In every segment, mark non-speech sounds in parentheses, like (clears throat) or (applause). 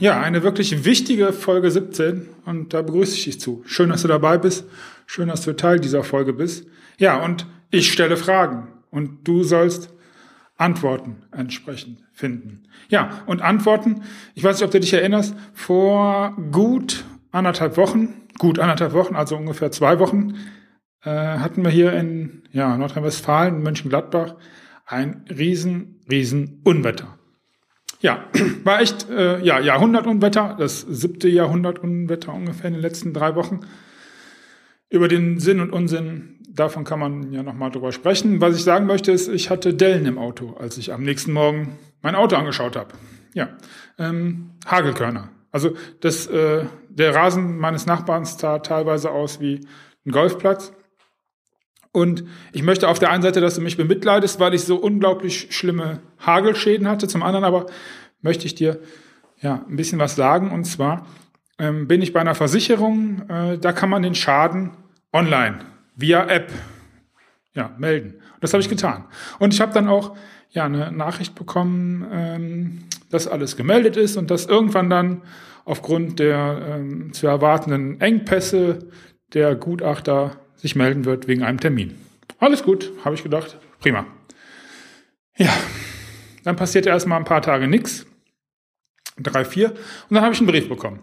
Ja, eine wirklich wichtige Folge 17 und da begrüße ich dich zu. Schön, dass du dabei bist. Schön, dass du Teil dieser Folge bist. Ja, und ich stelle Fragen und du sollst Antworten entsprechend finden. Ja, und Antworten, ich weiß nicht, ob du dich erinnerst, vor gut anderthalb Wochen, gut anderthalb Wochen, also ungefähr zwei Wochen, äh, hatten wir hier in ja, Nordrhein-Westfalen, Mönchengladbach, ein riesen, riesen Unwetter. Ja, (clears throat) war echt äh, ja, Jahrhundertunwetter, das siebte Jahrhundertunwetter ungefähr in den letzten drei Wochen. Über den Sinn und Unsinn davon kann man ja nochmal drüber sprechen. Was ich sagen möchte, ist, ich hatte Dellen im Auto, als ich am nächsten Morgen mein Auto angeschaut habe. Ja, ähm, Hagelkörner. Also das, äh, der Rasen meines Nachbarns sah teilweise aus wie ein Golfplatz. Und ich möchte auf der einen Seite, dass du mich bemitleidest, weil ich so unglaublich schlimme Hagelschäden hatte. Zum anderen aber möchte ich dir ja ein bisschen was sagen. Und zwar ähm, bin ich bei einer Versicherung, äh, da kann man den Schaden online via App ja, melden. Das habe ich getan. Und ich habe dann auch ja, eine Nachricht bekommen, ähm, dass alles gemeldet ist und dass irgendwann dann aufgrund der ähm, zu erwartenden Engpässe der Gutachter sich melden wird wegen einem Termin. Alles gut, habe ich gedacht. Prima. Ja, dann passierte erstmal ein paar Tage nichts. Drei, vier. Und dann habe ich einen Brief bekommen.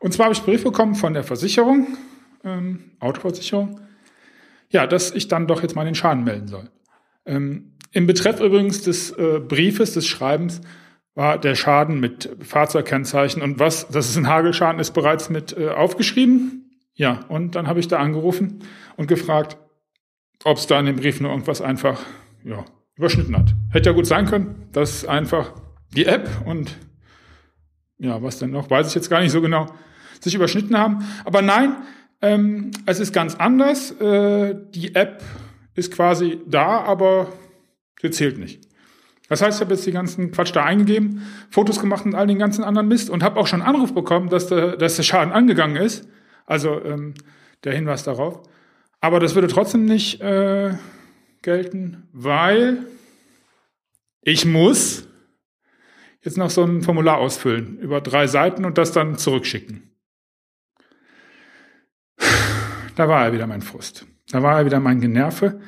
Und zwar habe ich einen Brief bekommen von der Versicherung, ähm, Autoversicherung, ja, dass ich dann doch jetzt mal den Schaden melden soll. Ähm, Im Betreff übrigens des äh, Briefes, des Schreibens, war der Schaden mit Fahrzeugkennzeichen und was, dass es ein Hagelschaden ist, bereits mit äh, aufgeschrieben. Ja, und dann habe ich da angerufen und gefragt, ob es da in dem Brief nur irgendwas einfach ja, überschnitten hat. Hätte ja gut sein können, dass einfach die App und ja, was denn noch, weiß ich jetzt gar nicht so genau, sich überschnitten haben. Aber nein, ähm, es ist ganz anders. Äh, die App ist quasi da, aber sie zählt nicht. Das heißt, ich habe jetzt die ganzen Quatsch da eingegeben, Fotos gemacht und all den ganzen anderen Mist und habe auch schon einen Anruf bekommen, dass der, dass der Schaden angegangen ist. Also ähm, der Hinweis darauf. Aber das würde trotzdem nicht äh, gelten, weil ich muss jetzt noch so ein Formular ausfüllen über drei Seiten und das dann zurückschicken. Da war er wieder mein Frust. Da war er wieder mein Generve.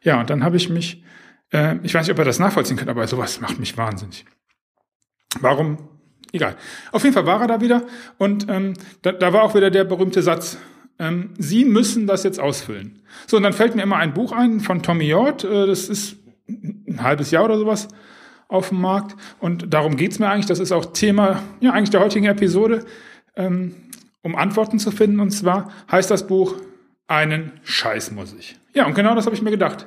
Ja, und dann habe ich mich, äh, ich weiß nicht, ob er das nachvollziehen kann, aber sowas macht mich wahnsinnig. Warum? Egal. Auf jeden Fall war er da wieder und ähm, da, da war auch wieder der berühmte Satz, ähm, Sie müssen das jetzt ausfüllen. So, und dann fällt mir immer ein Buch ein von Tommy Jord, äh, das ist ein halbes Jahr oder sowas auf dem Markt und darum geht's mir eigentlich, das ist auch Thema ja eigentlich der heutigen Episode. Ähm, um Antworten zu finden. Und zwar heißt das Buch Einen Scheiß muss ich. Ja, und genau das habe ich mir gedacht.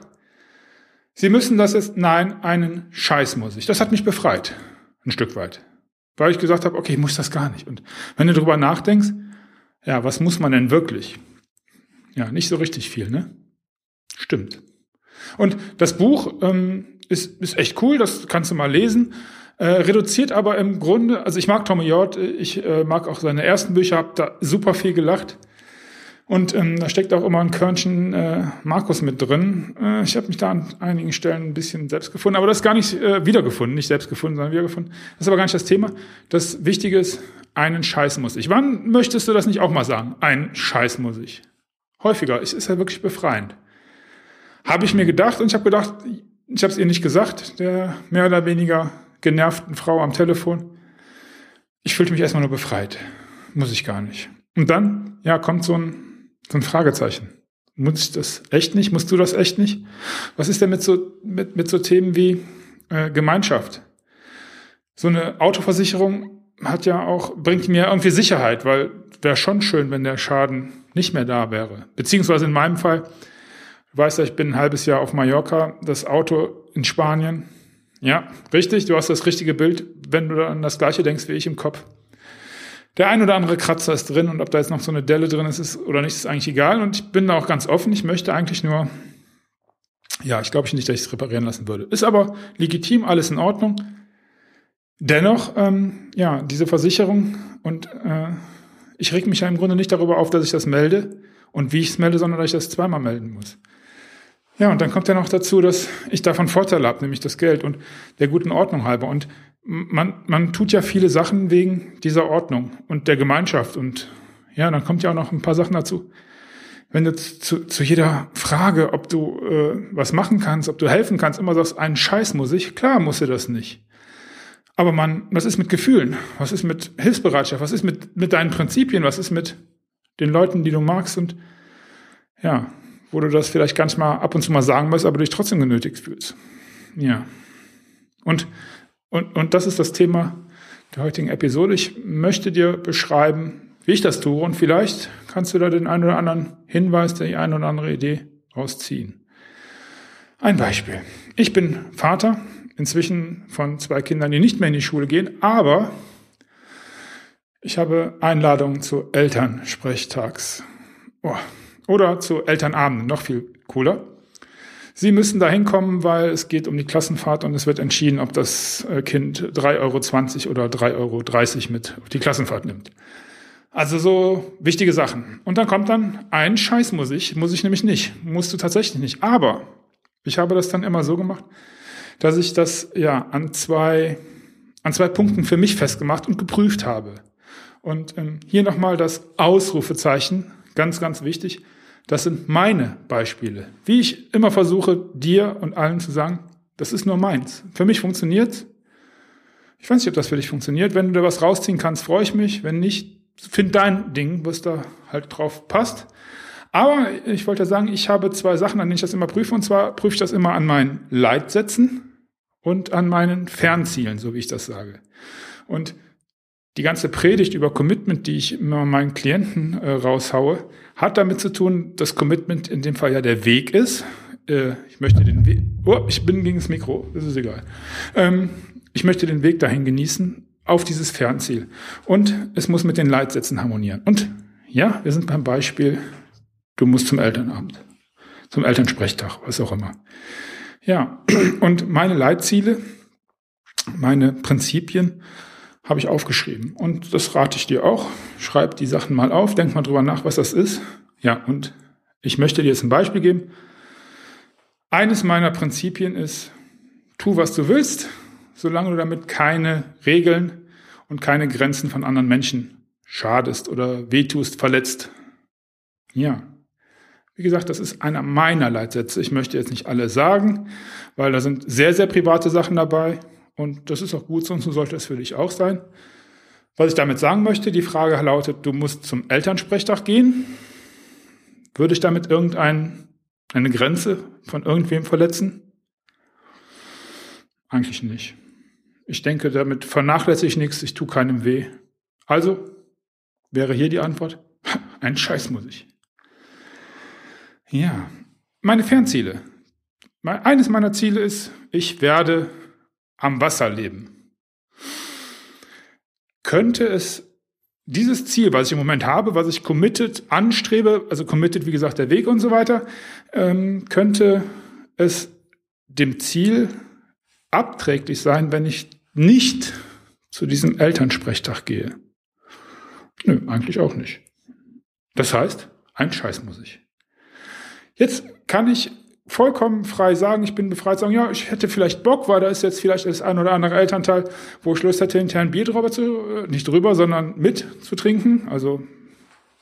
Sie müssen das jetzt, nein, einen Scheiß muss ich. Das hat mich befreit. Ein Stück weit. Weil ich gesagt habe, okay, ich muss das gar nicht. Und wenn du darüber nachdenkst, ja, was muss man denn wirklich? Ja, nicht so richtig viel, ne? Stimmt. Und das Buch ähm, ist, ist echt cool, das kannst du mal lesen. Äh, reduziert aber im Grunde, also ich mag Tommy Jord, ich äh, mag auch seine ersten Bücher, habe da super viel gelacht. Und ähm, da steckt auch immer ein Körnchen äh, Markus mit drin. Äh, ich habe mich da an einigen Stellen ein bisschen selbst gefunden, aber das ist gar nicht äh, wiedergefunden, nicht selbst gefunden, sondern wiedergefunden. Das ist aber gar nicht das Thema. Das Wichtige ist, einen Scheiß muss ich. Wann möchtest du das nicht auch mal sagen? Ein Scheiß muss ich. Häufiger. Es ist ja wirklich befreiend. Habe ich mir gedacht und ich habe gedacht, ich habe es ihr nicht gesagt, der mehr oder weniger genervten Frau am Telefon. Ich fühlte mich erstmal nur befreit. Muss ich gar nicht. Und dann, ja, kommt so ein, so ein Fragezeichen. Muss ich das echt nicht? Musst du das echt nicht? Was ist denn mit so, mit, mit so Themen wie äh, Gemeinschaft? So eine Autoversicherung hat ja auch, bringt mir irgendwie Sicherheit, weil wäre schon schön, wenn der Schaden nicht mehr da wäre. Beziehungsweise in meinem Fall, du weißt ja, ich bin ein halbes Jahr auf Mallorca, das Auto in Spanien, ja, richtig, du hast das richtige Bild, wenn du an das gleiche denkst wie ich im Kopf. Der ein oder andere Kratzer ist drin und ob da jetzt noch so eine Delle drin ist, ist oder nicht, ist eigentlich egal. Und ich bin da auch ganz offen. Ich möchte eigentlich nur, ja, ich glaube nicht, dass ich es reparieren lassen würde. Ist aber legitim, alles in Ordnung. Dennoch, ähm, ja, diese Versicherung und äh, ich reg mich ja im Grunde nicht darüber auf, dass ich das melde und wie ich es melde, sondern dass ich das zweimal melden muss. Ja, und dann kommt ja noch dazu, dass ich davon Vorteile habe, nämlich das Geld und der guten Ordnung halber. Und man, man tut ja viele Sachen wegen dieser Ordnung und der Gemeinschaft. Und ja, dann kommt ja auch noch ein paar Sachen dazu. Wenn du zu, zu jeder Frage, ob du äh, was machen kannst, ob du helfen kannst, immer sagst, einen Scheiß muss ich, klar muss du das nicht. Aber man, was ist mit Gefühlen? Was ist mit Hilfsbereitschaft? Was ist mit, mit deinen Prinzipien? Was ist mit den Leuten, die du magst? Und ja, wo du das vielleicht ganz mal ab und zu mal sagen musst, aber dich trotzdem genötigt fühlst. Ja. Und, und, und das ist das Thema der heutigen Episode. Ich möchte dir beschreiben, wie ich das tue und vielleicht kannst du da den einen oder anderen Hinweis, die eine oder andere Idee rausziehen. Ein Beispiel. Ich bin Vater, inzwischen von zwei Kindern, die nicht mehr in die Schule gehen, aber ich habe Einladungen zu Elternsprechtags. Oh, oder zu Elternabenden, noch viel cooler. Sie müssen da hinkommen, weil es geht um die Klassenfahrt und es wird entschieden, ob das äh, Kind 3,20 Euro oder 3,30 Euro mit auf die Klassenfahrt nimmt. Also so wichtige Sachen. Und dann kommt dann ein Scheiß muss ich, muss ich nämlich nicht, musst du tatsächlich nicht. Aber ich habe das dann immer so gemacht, dass ich das ja an zwei, an zwei Punkten für mich festgemacht und geprüft habe. Und ähm, hier nochmal das Ausrufezeichen, ganz, ganz wichtig. Das sind meine Beispiele. Wie ich immer versuche, dir und allen zu sagen, das ist nur meins. Für mich funktioniert. Ich weiß nicht, ob das für dich funktioniert. Wenn du da was rausziehen kannst, freue ich mich. Wenn nicht, find dein Ding, was da halt drauf passt. Aber ich wollte sagen, ich habe zwei Sachen, an denen ich das immer prüfe. Und zwar prüfe ich das immer an meinen Leitsätzen und an meinen Fernzielen, so wie ich das sage. Und die ganze Predigt über Commitment, die ich immer meinen Klienten äh, raushaue, hat damit zu tun, dass Commitment in dem Fall ja der Weg ist. Äh, ich möchte den Weg, oh, ich bin gegen das Mikro, das ist egal. Ähm, ich möchte den Weg dahin genießen, auf dieses Fernziel. Und es muss mit den Leitsätzen harmonieren. Und ja, wir sind beim Beispiel, du musst zum Elternabend, zum Elternsprechtag, was auch immer. Ja, (clears throat) und meine Leitziele, meine Prinzipien habe ich aufgeschrieben. Und das rate ich dir auch. Schreib die Sachen mal auf, denk mal drüber nach, was das ist. Ja, und ich möchte dir jetzt ein Beispiel geben. Eines meiner Prinzipien ist, tu, was du willst, solange du damit keine Regeln und keine Grenzen von anderen Menschen schadest oder wehtust, verletzt. Ja. Wie gesagt, das ist einer meiner Leitsätze. Ich möchte jetzt nicht alle sagen, weil da sind sehr, sehr private Sachen dabei. Und das ist auch gut so und so sollte es für dich auch sein. Was ich damit sagen möchte, die Frage lautet, du musst zum Elternsprechtag gehen. Würde ich damit irgendeine Grenze von irgendwem verletzen? Eigentlich nicht. Ich denke, damit vernachlässige ich nichts, ich tue keinem weh. Also wäre hier die Antwort, (laughs) ein Scheiß muss ich. Ja, meine Fernziele. Eines meiner Ziele ist, ich werde am Wasser leben. Könnte es dieses Ziel, was ich im Moment habe, was ich committed anstrebe, also committed, wie gesagt, der Weg und so weiter, ähm, könnte es dem Ziel abträglich sein, wenn ich nicht zu diesem Elternsprechtag gehe? Nö, eigentlich auch nicht. Das heißt, ein Scheiß muss ich. Jetzt kann ich vollkommen frei sagen, ich bin befreit, sagen, ja, ich hätte vielleicht Bock, weil da ist jetzt vielleicht das ein oder andere Elternteil, wo ich Lust hätte, hinterher ein Bier drüber zu, äh, nicht drüber, sondern mit zu trinken. Also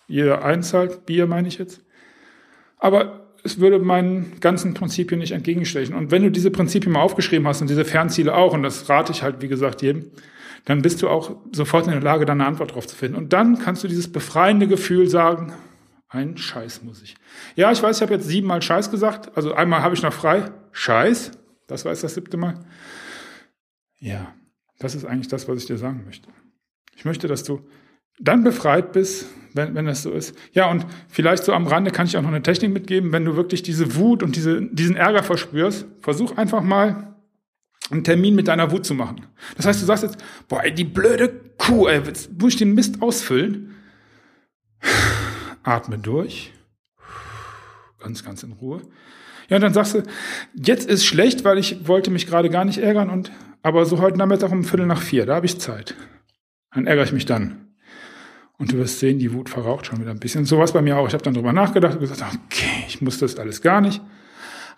jeder eins Bier meine ich jetzt. Aber es würde meinen ganzen Prinzipien nicht entgegenstechen. Und wenn du diese Prinzipien mal aufgeschrieben hast und diese Fernziele auch, und das rate ich halt, wie gesagt, jedem, dann bist du auch sofort in der Lage, da eine Antwort drauf zu finden. Und dann kannst du dieses befreiende Gefühl sagen, ein Scheiß muss ich. Ja, ich weiß, ich habe jetzt siebenmal Scheiß gesagt. Also einmal habe ich noch frei. Scheiß. Das war jetzt das siebte Mal. Ja, das ist eigentlich das, was ich dir sagen möchte. Ich möchte, dass du dann befreit bist, wenn, wenn das so ist. Ja, und vielleicht so am Rande kann ich auch noch eine Technik mitgeben. Wenn du wirklich diese Wut und diese, diesen Ärger verspürst, versuch einfach mal einen Termin mit deiner Wut zu machen. Das heißt, du sagst jetzt, boah, ey, die blöde Kuh, ey, jetzt muss ich den Mist ausfüllen. Atme durch. Ganz, ganz in Ruhe. Ja, und dann sagst du, jetzt ist schlecht, weil ich wollte mich gerade gar nicht ärgern und, aber so heute Nachmittag um Viertel nach vier, da habe ich Zeit. Dann ärgere ich mich dann. Und du wirst sehen, die Wut verraucht schon wieder ein bisschen. So was bei mir auch. Ich habe dann drüber nachgedacht und gesagt, okay, ich muss das alles gar nicht.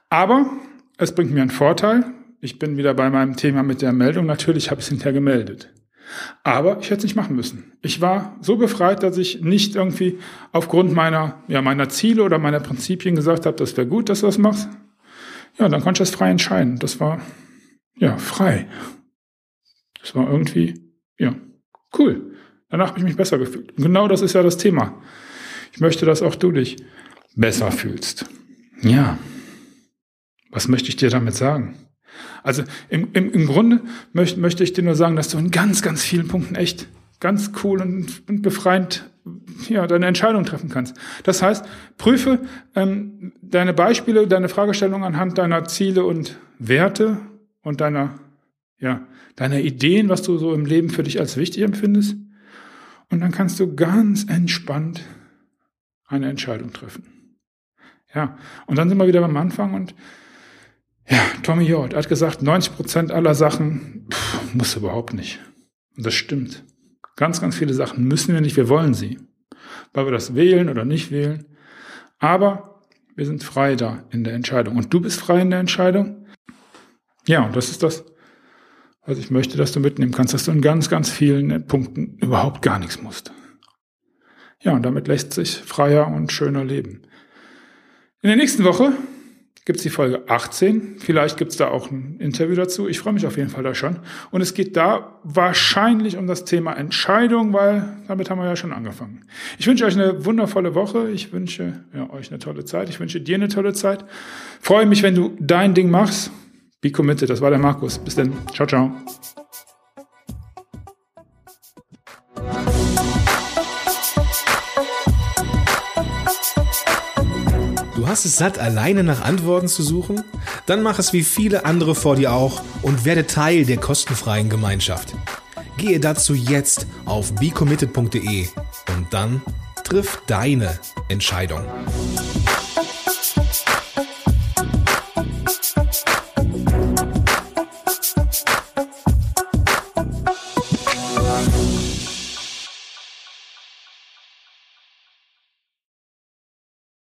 Aber es bringt mir einen Vorteil. Ich bin wieder bei meinem Thema mit der Meldung. Natürlich habe ich es hinterher gemeldet. Aber ich hätte es nicht machen müssen. Ich war so befreit, dass ich nicht irgendwie aufgrund meiner, ja, meiner Ziele oder meiner Prinzipien gesagt habe, das wäre gut, dass du das machst. Ja, dann konnte ich das frei entscheiden. Das war, ja, frei. Das war irgendwie, ja, cool. Danach habe ich mich besser gefühlt. Und genau das ist ja das Thema. Ich möchte, dass auch du dich besser fühlst. Ja. Was möchte ich dir damit sagen? Also im, im, im Grunde möchte, möchte ich dir nur sagen, dass du in ganz, ganz vielen Punkten echt ganz cool und, und befreiend ja, deine Entscheidung treffen kannst. Das heißt, prüfe ähm, deine Beispiele, deine Fragestellung anhand deiner Ziele und Werte und deiner, ja, deiner Ideen, was du so im Leben für dich als wichtig empfindest. Und dann kannst du ganz entspannt eine Entscheidung treffen. Ja, und dann sind wir wieder beim Anfang und ja, Tommy Hjort hat gesagt, 90 Prozent aller Sachen pff, muss überhaupt nicht. Und das stimmt. Ganz, ganz viele Sachen müssen wir nicht, wir wollen sie. Weil wir das wählen oder nicht wählen. Aber wir sind frei da in der Entscheidung. Und du bist frei in der Entscheidung. Ja, und das ist das, was ich möchte, dass du mitnehmen kannst, dass du in ganz, ganz vielen Punkten überhaupt gar nichts musst. Ja, und damit lässt sich freier und schöner leben. In der nächsten Woche gibt es die Folge 18. Vielleicht gibt es da auch ein Interview dazu. Ich freue mich auf jeden Fall da schon. Und es geht da wahrscheinlich um das Thema Entscheidung, weil damit haben wir ja schon angefangen. Ich wünsche euch eine wundervolle Woche. Ich wünsche ja, euch eine tolle Zeit. Ich wünsche dir eine tolle Zeit. Freue mich, wenn du dein Ding machst. Be committed. Das war der Markus. Bis dann. Ciao, ciao. Hast es satt, alleine nach Antworten zu suchen? Dann mach es wie viele andere vor dir auch und werde Teil der kostenfreien Gemeinschaft. Gehe dazu jetzt auf becommitted.de und dann triff deine Entscheidung.